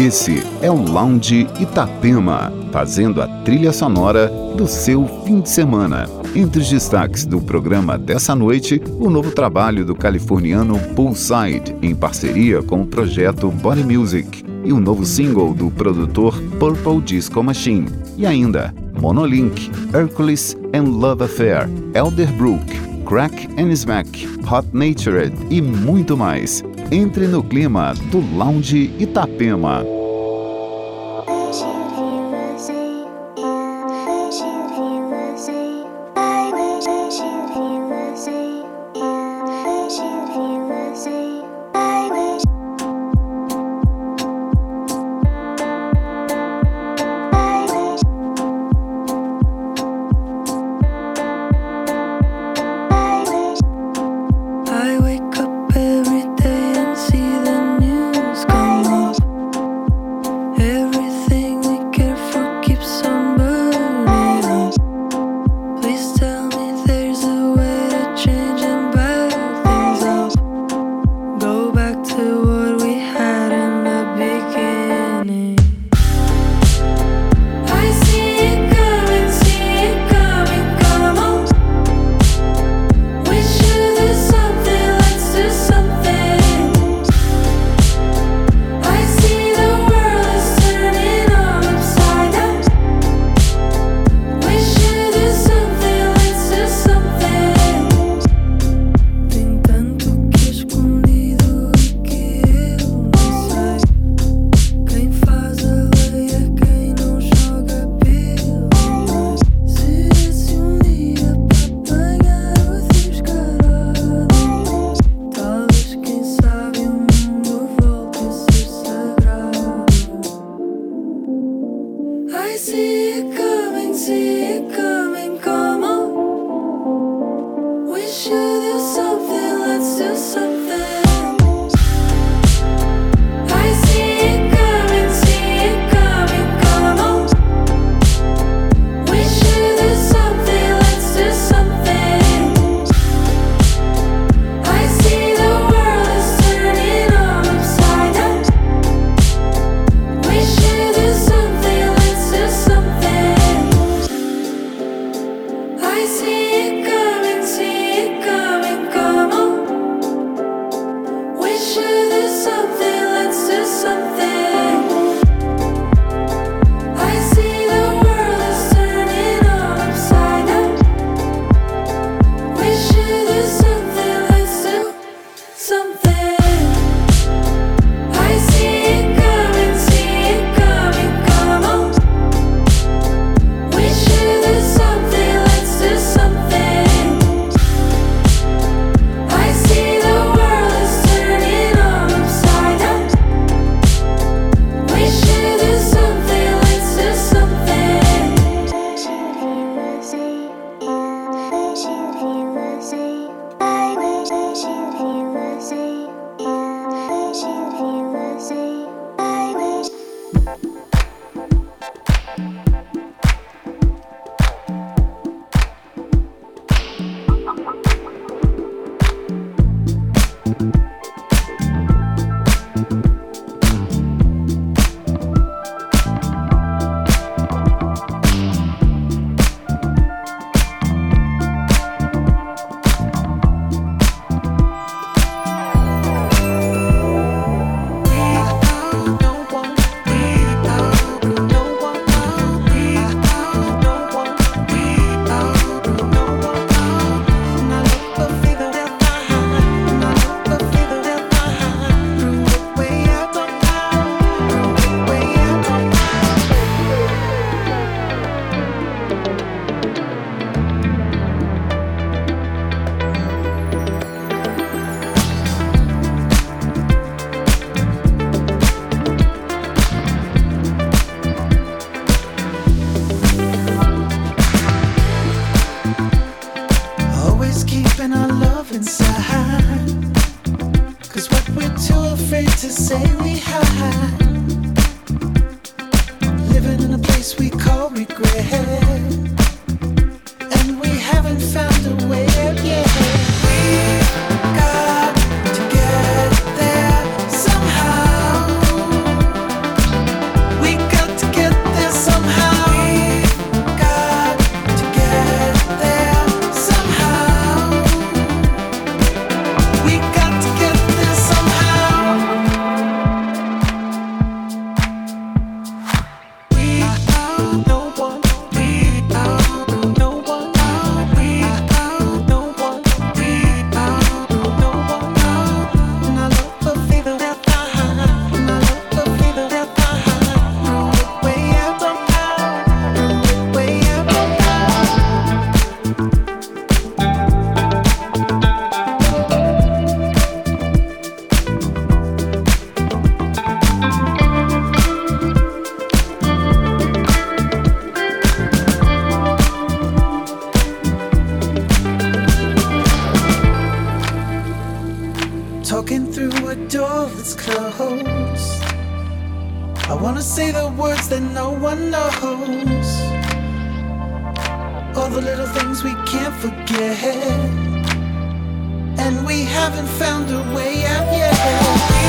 Esse é o Lounge Itapema, fazendo a trilha sonora do seu fim de semana. Entre os destaques do programa dessa noite, o novo trabalho do californiano Poolside, em parceria com o projeto Body Music, e o novo single do produtor Purple Disco Machine. E ainda, Monolink, Hercules and Love Affair, Elderbrook, Crack and Smack, Hot Natured e muito mais. Entre no clima do Lounge Itapema. That no one knows. All the little things we can't forget. And we haven't found a way out yet.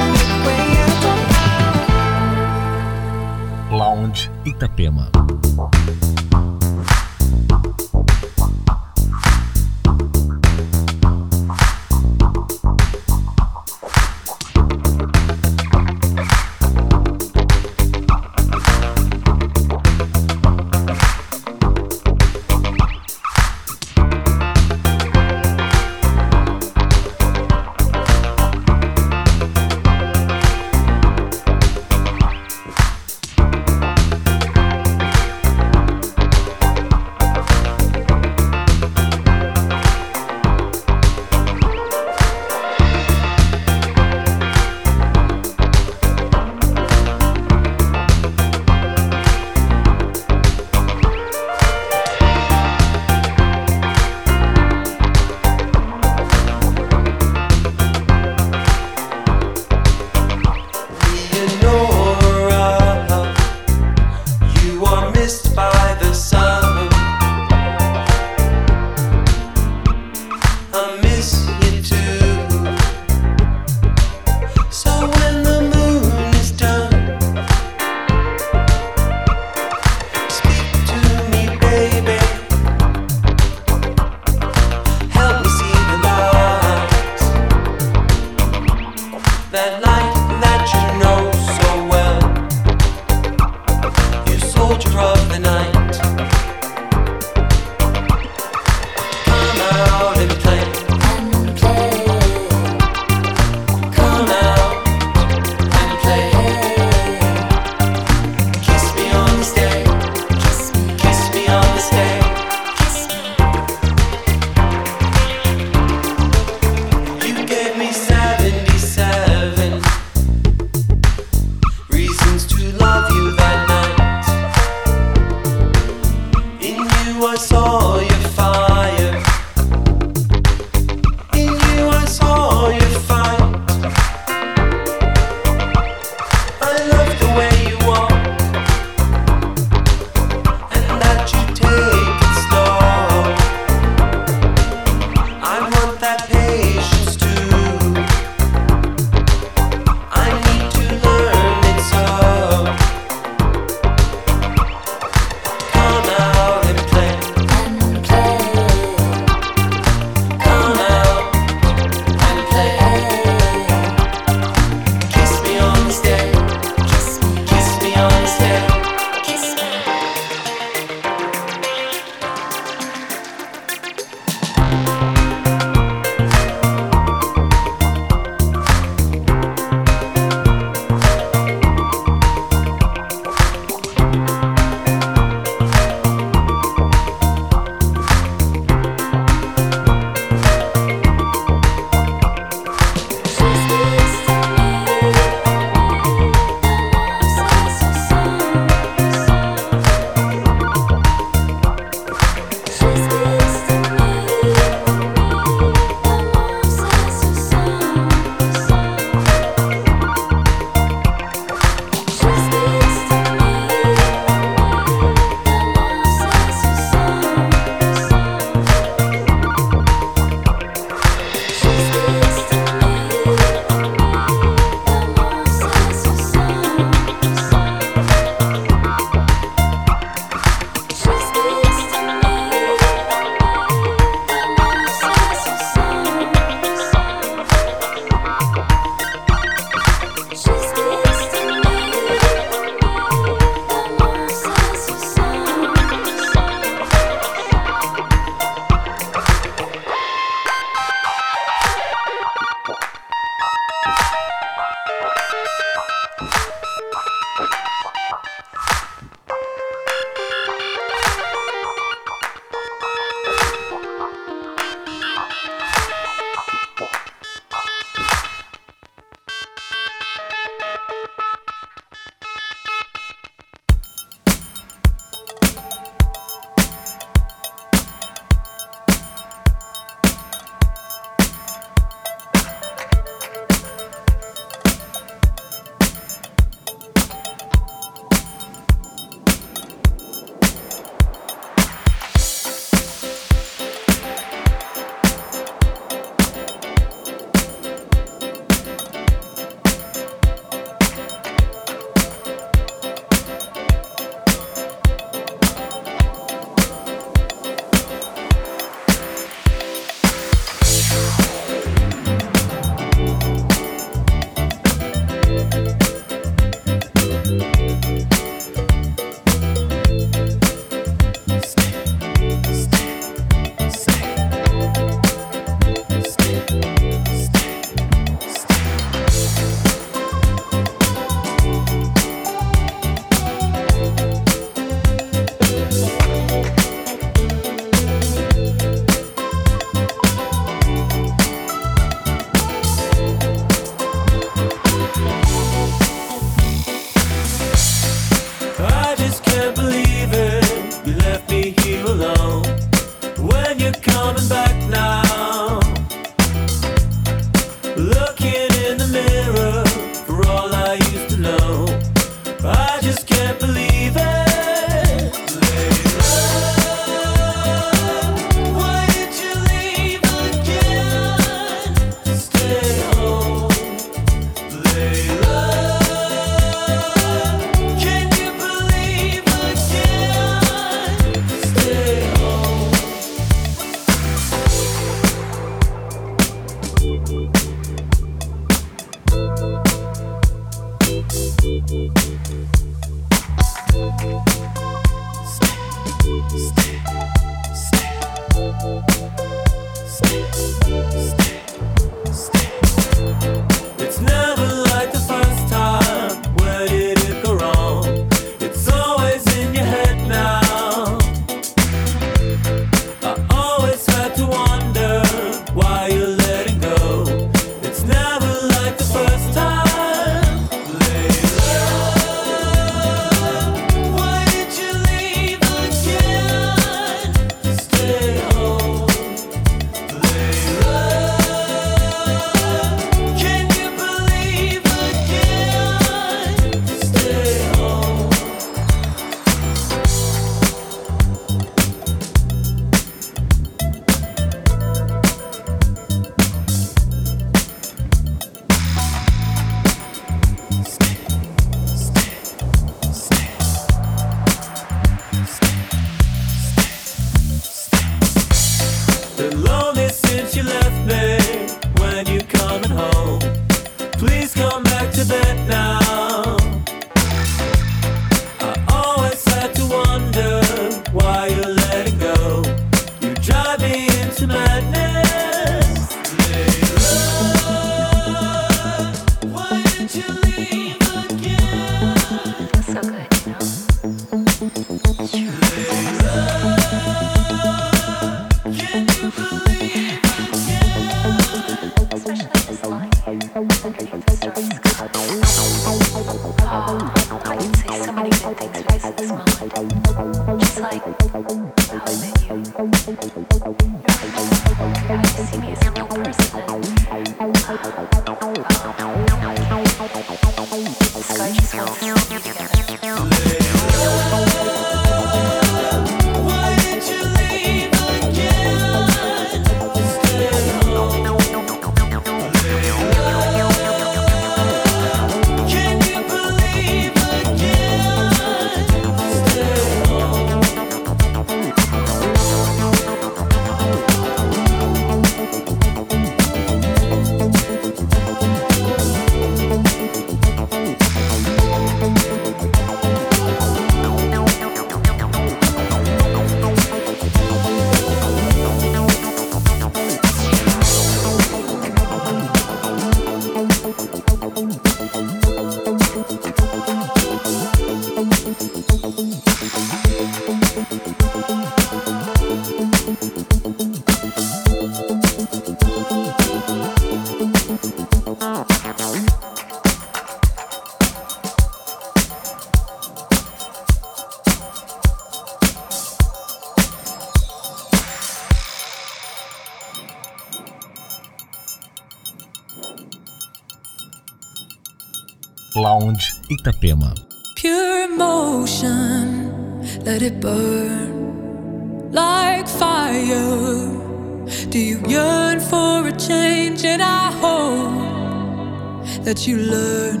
That you learn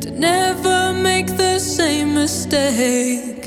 to never make the same mistake.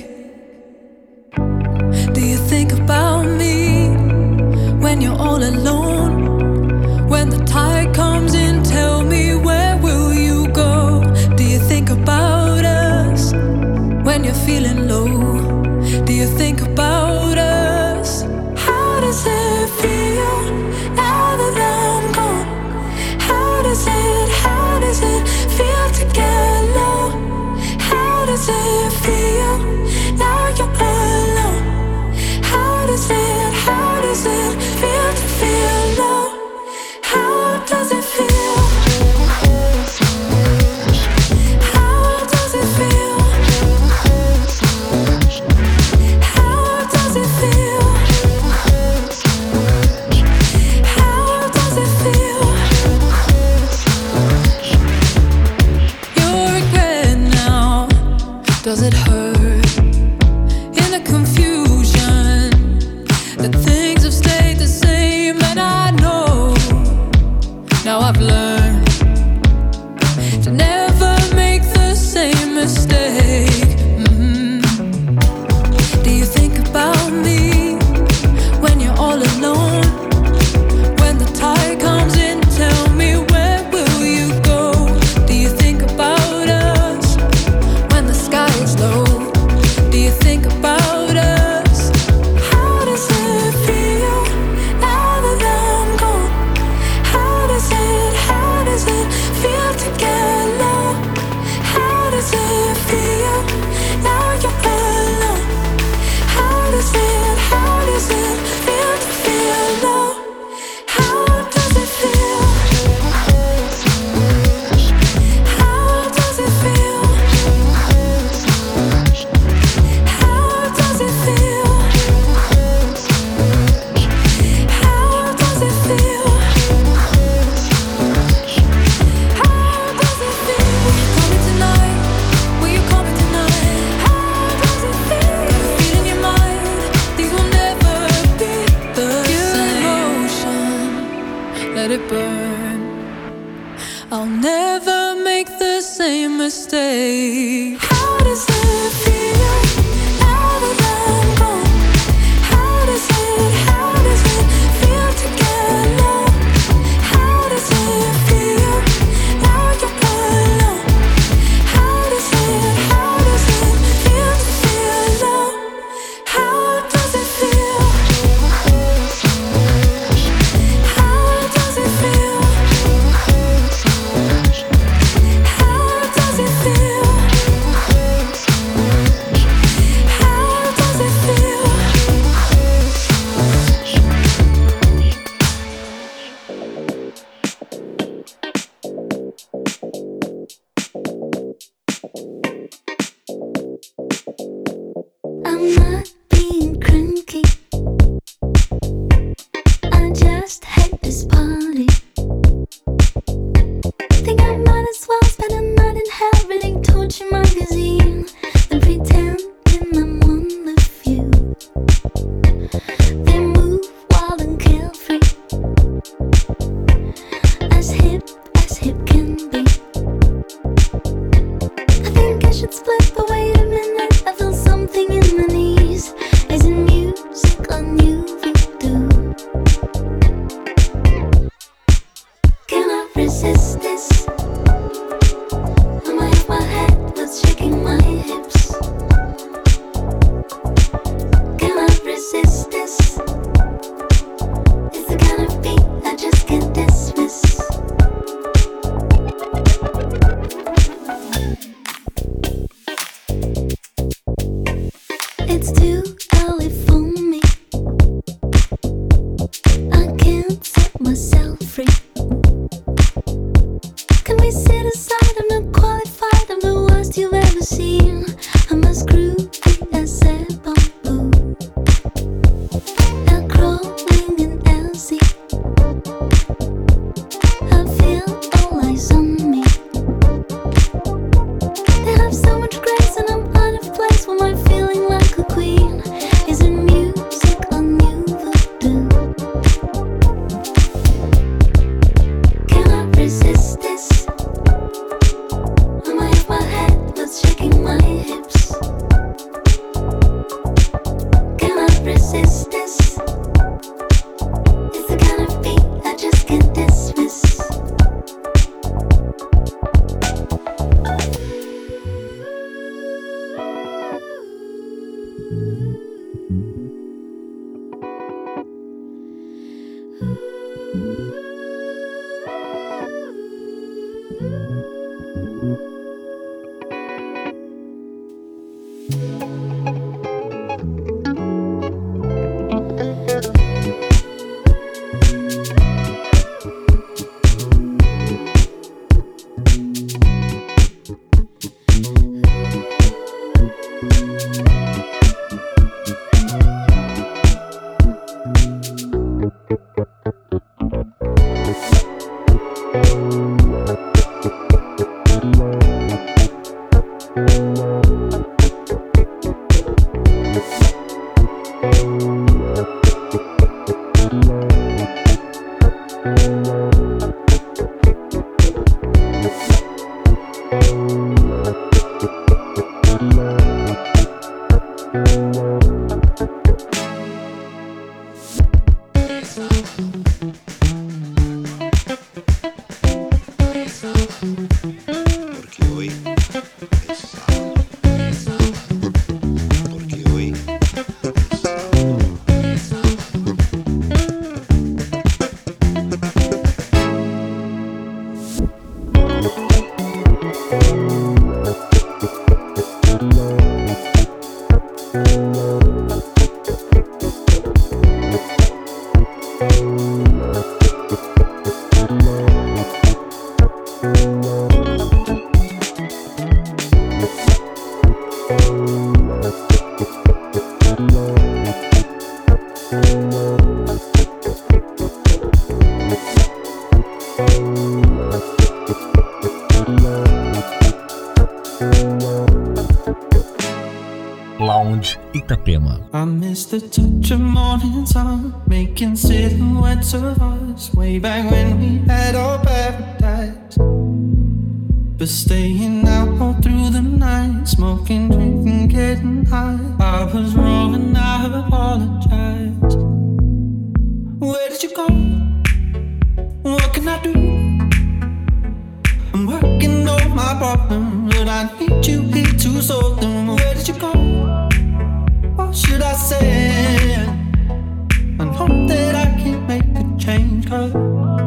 The touch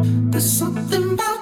there's something about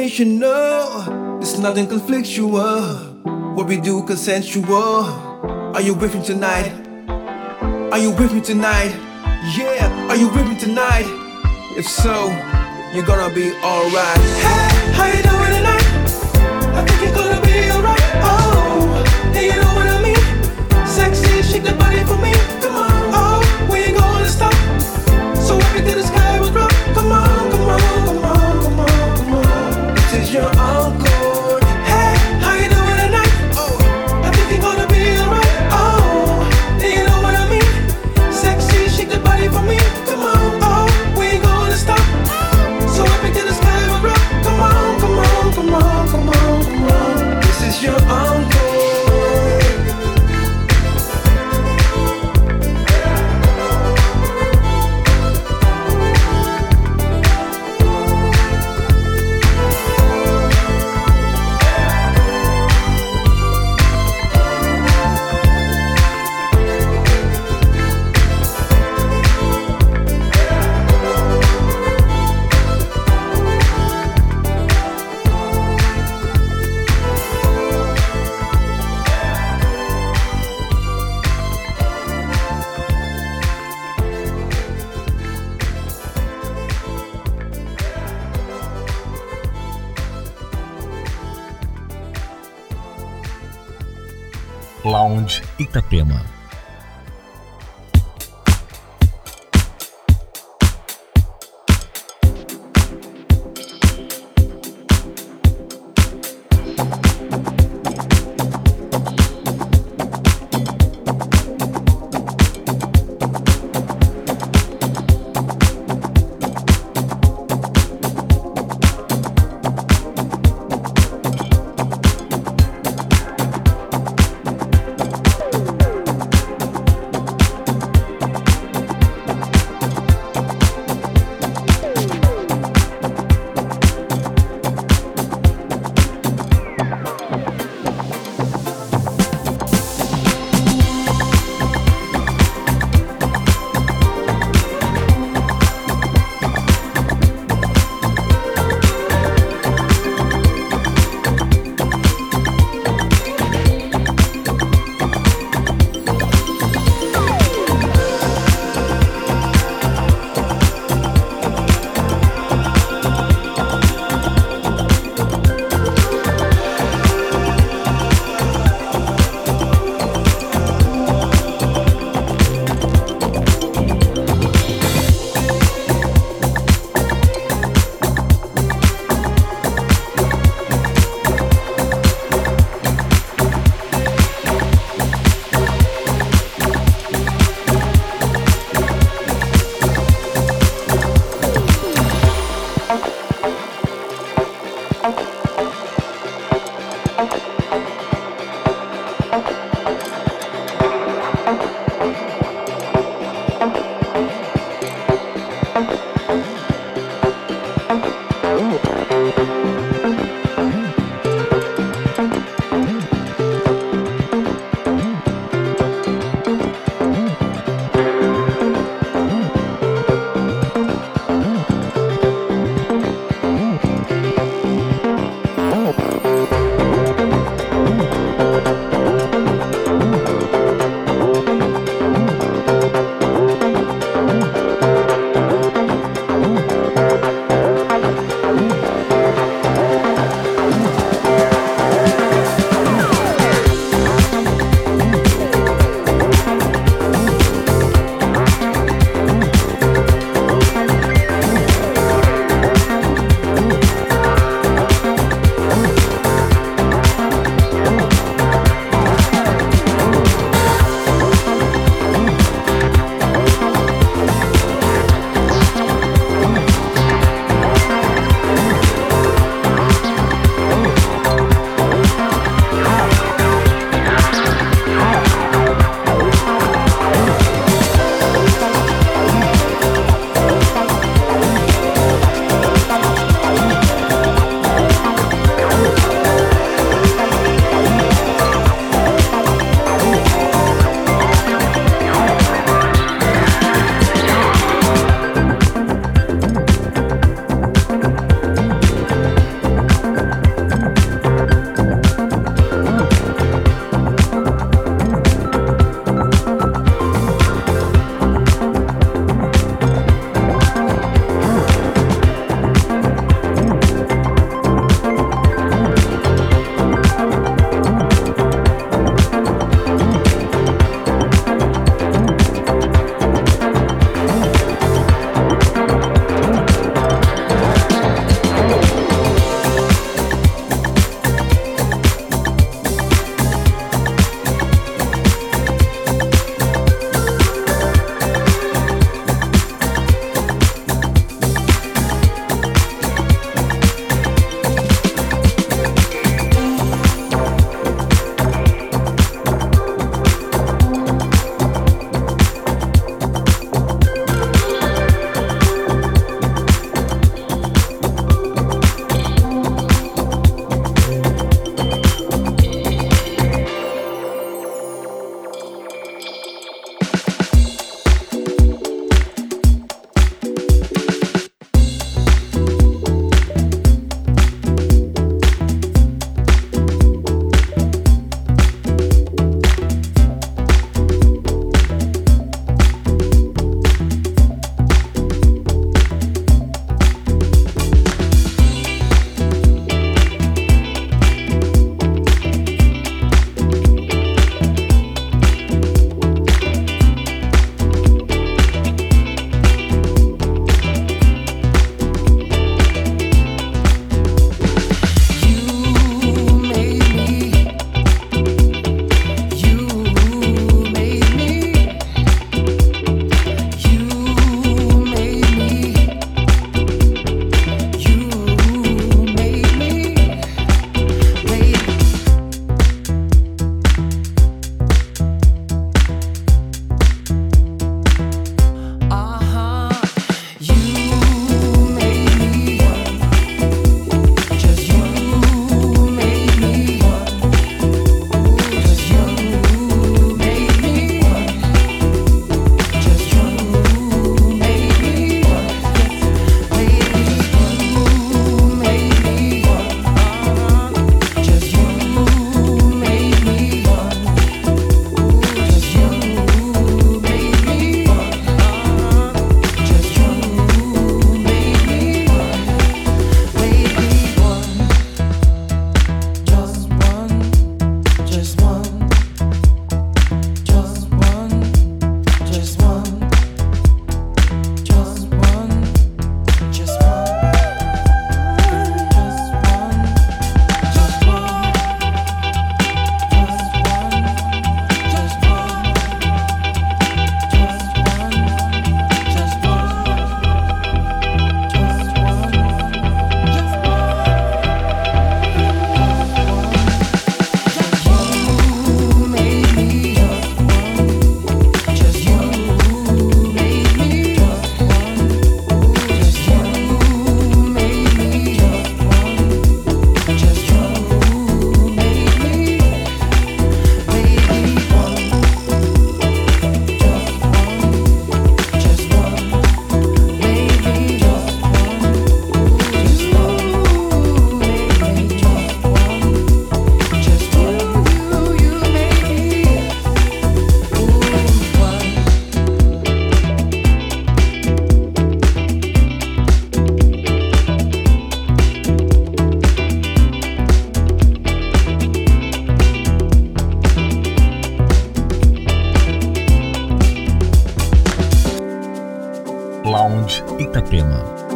No, it's nothing conflictual. What we do consensual. Are you with me tonight? Are you with me tonight? Yeah, are you with me tonight? If so, you're gonna be alright. Hey, how you doing tonight? Lounge Itapema. Lounge Itapema.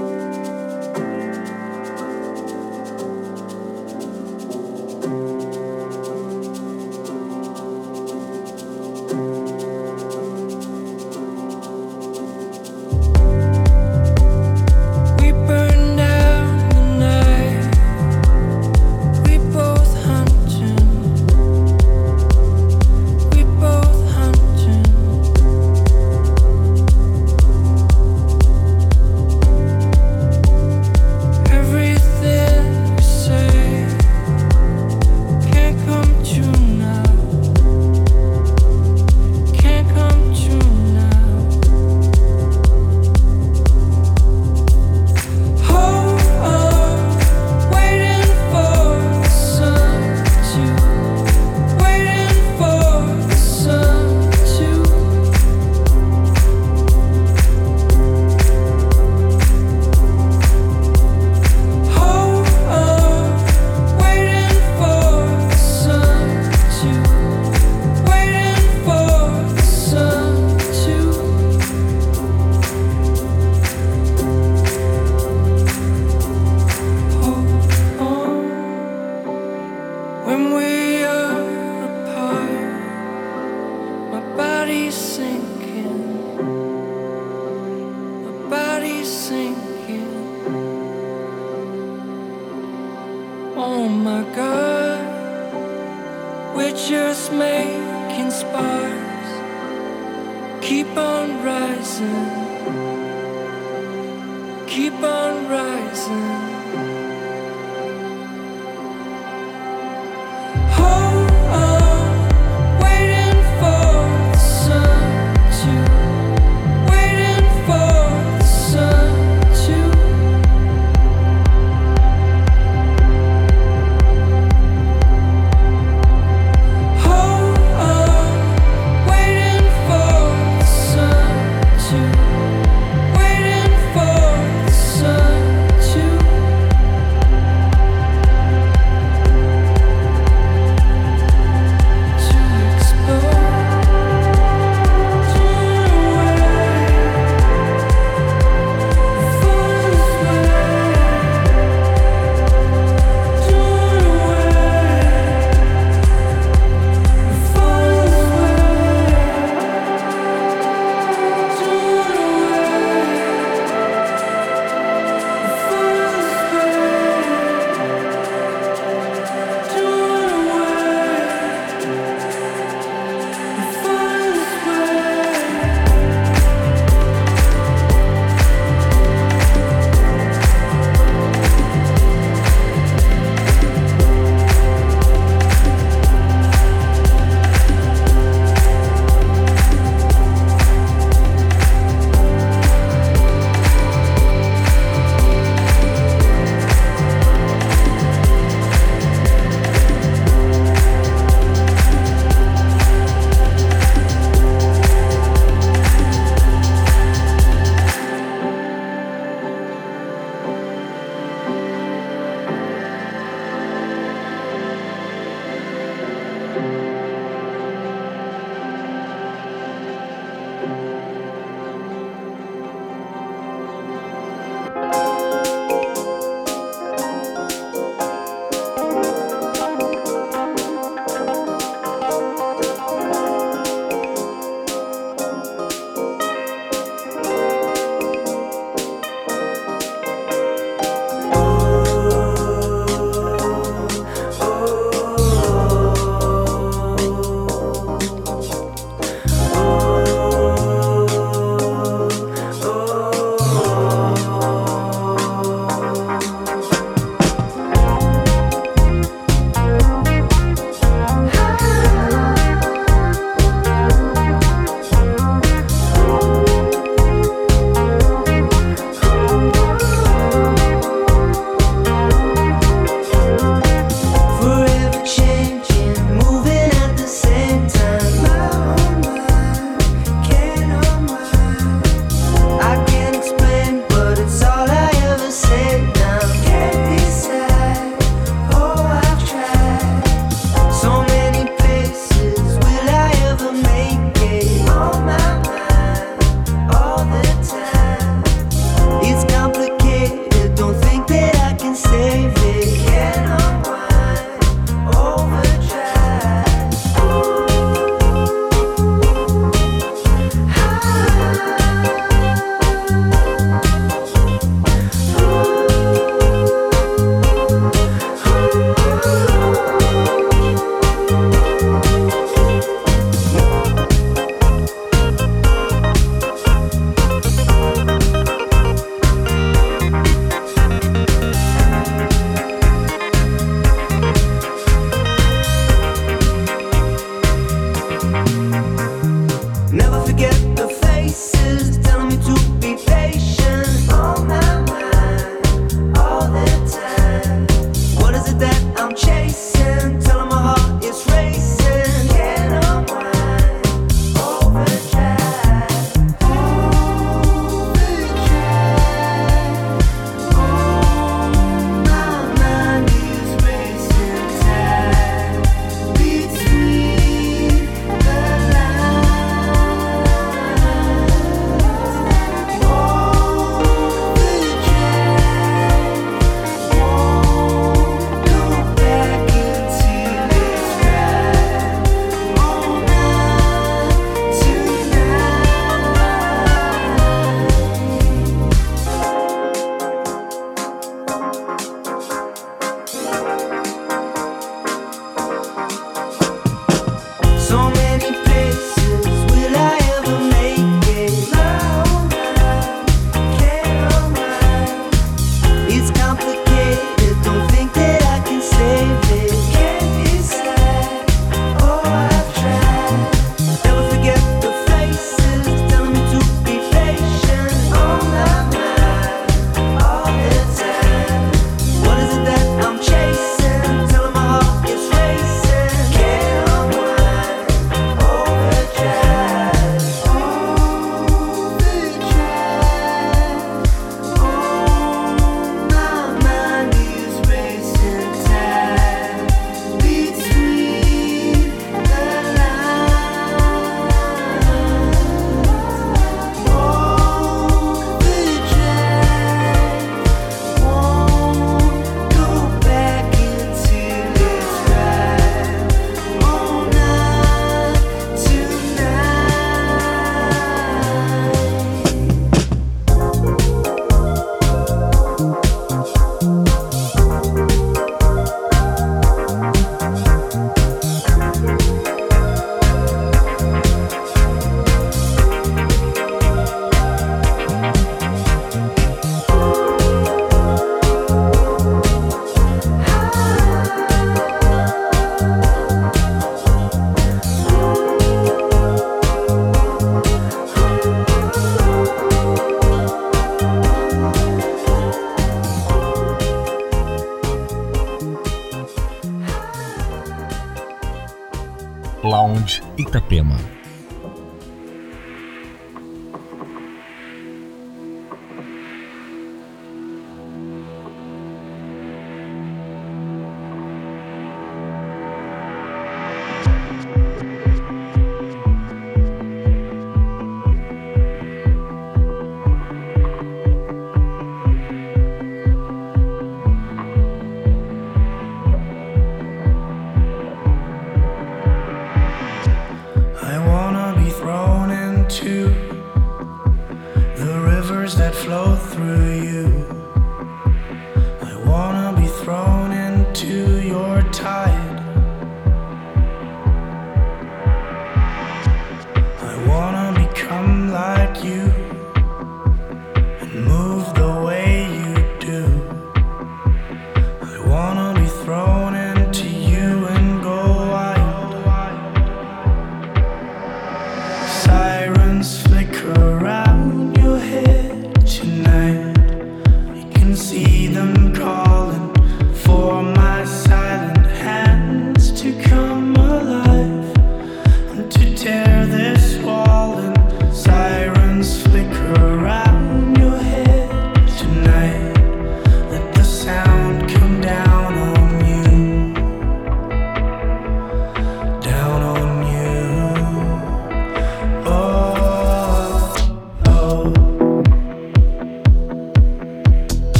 Itapema.